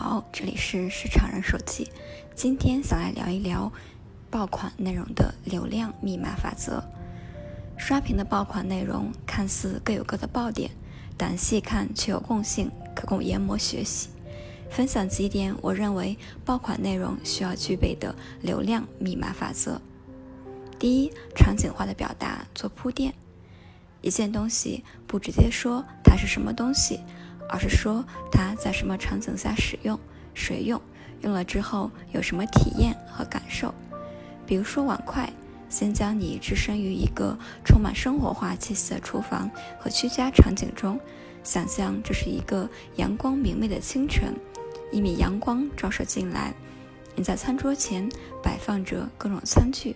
好，这里是市场人手记。今天想来聊一聊爆款内容的流量密码法则。刷屏的爆款内容看似各有各的爆点，但细看却有共性，可供研磨学习。分享几点我认为爆款内容需要具备的流量密码法则。第一，场景化的表达做铺垫。一件东西不直接说它是什么东西。而是说它在什么场景下使用，谁用，用了之后有什么体验和感受。比如说碗筷，先将你置身于一个充满生活化气息的厨房和居家场景中，想象这是一个阳光明媚的清晨，一米阳光照射进来，你在餐桌前摆放着各种餐具，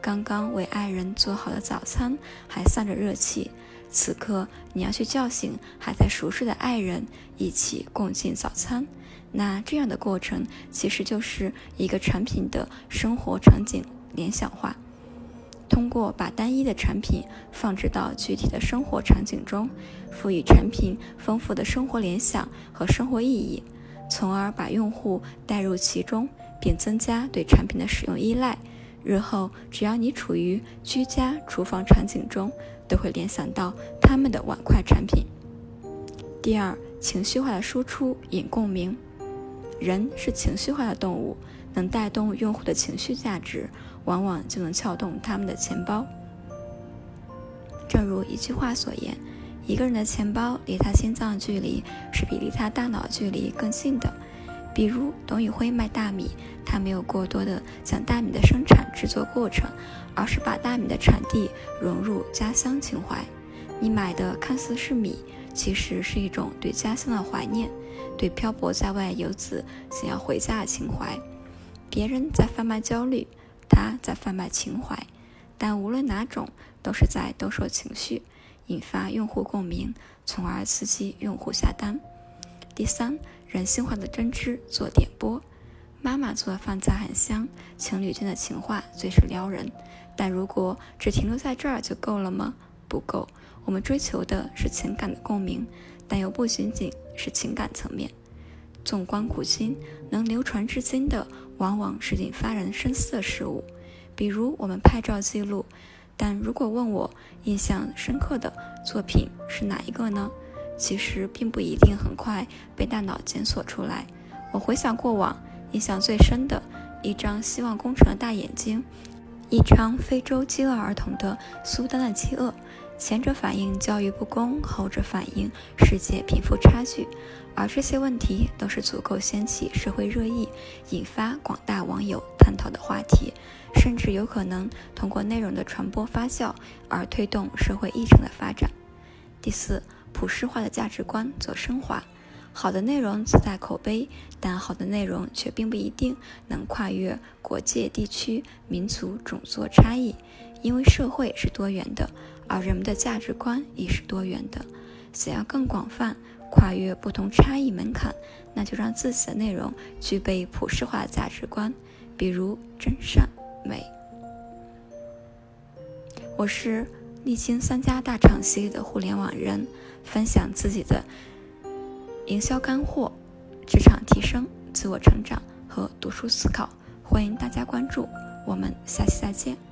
刚刚为爱人做好的早餐还散着热气。此刻你要去叫醒还在熟睡的爱人，一起共进早餐。那这样的过程其实就是一个产品的生活场景联想化。通过把单一的产品放置到具体的生活场景中，赋予产品丰富的生活联想和生活意义，从而把用户带入其中，并增加对产品的使用依赖。日后只要你处于居家厨房场景中，都会联想到他们的碗筷产品。第二，情绪化的输出引共鸣。人是情绪化的动物，能带动用户的情绪价值，往往就能撬动他们的钱包。正如一句话所言：“一个人的钱包离他心脏距离是比离他大脑距离更近的。”比如董宇辉卖大米，他没有过多的讲大米的生产制作过程，而是把大米的产地融入家乡情怀。你买的看似是米，其实是一种对家乡的怀念，对漂泊在外游子想要回家的情怀。别人在贩卖焦虑，他在贩卖情怀，但无论哪种，都是在兜售情绪，引发用户共鸣，从而刺激用户下单。第三。人性化的针织做点播，妈妈做的饭菜很香，情侣间的情话最是撩人。但如果只停留在这儿就够了吗？不够，我们追求的是情感的共鸣，但又不仅仅是情感层面。纵观古今，能流传至今的，往往是引发人深思的事物，比如我们拍照记录。但如果问我印象深刻的作品是哪一个呢？其实并不一定很快被大脑检索出来。我回想过往，印象最深的一张希望工程的大眼睛，一张非洲饥饿儿童的苏丹的饥饿。前者反映教育不公，后者反映世界贫富差距。而这些问题都是足够掀起社会热议，引发广大网友探讨的话题，甚至有可能通过内容的传播发酵而推动社会议程的发展。第四。普世化的价值观做升华，好的内容自带口碑，但好的内容却并不一定能跨越国界、地区、民族、种族差异，因为社会是多元的，而人们的价值观也是多元的。想要更广泛跨越不同差异门槛，那就让自己的内容具备普世化的价值观，比如真善美。我是历经三家大厂系列的互联网人。分享自己的营销干货、职场提升、自我成长和读书思考，欢迎大家关注。我们下期再见。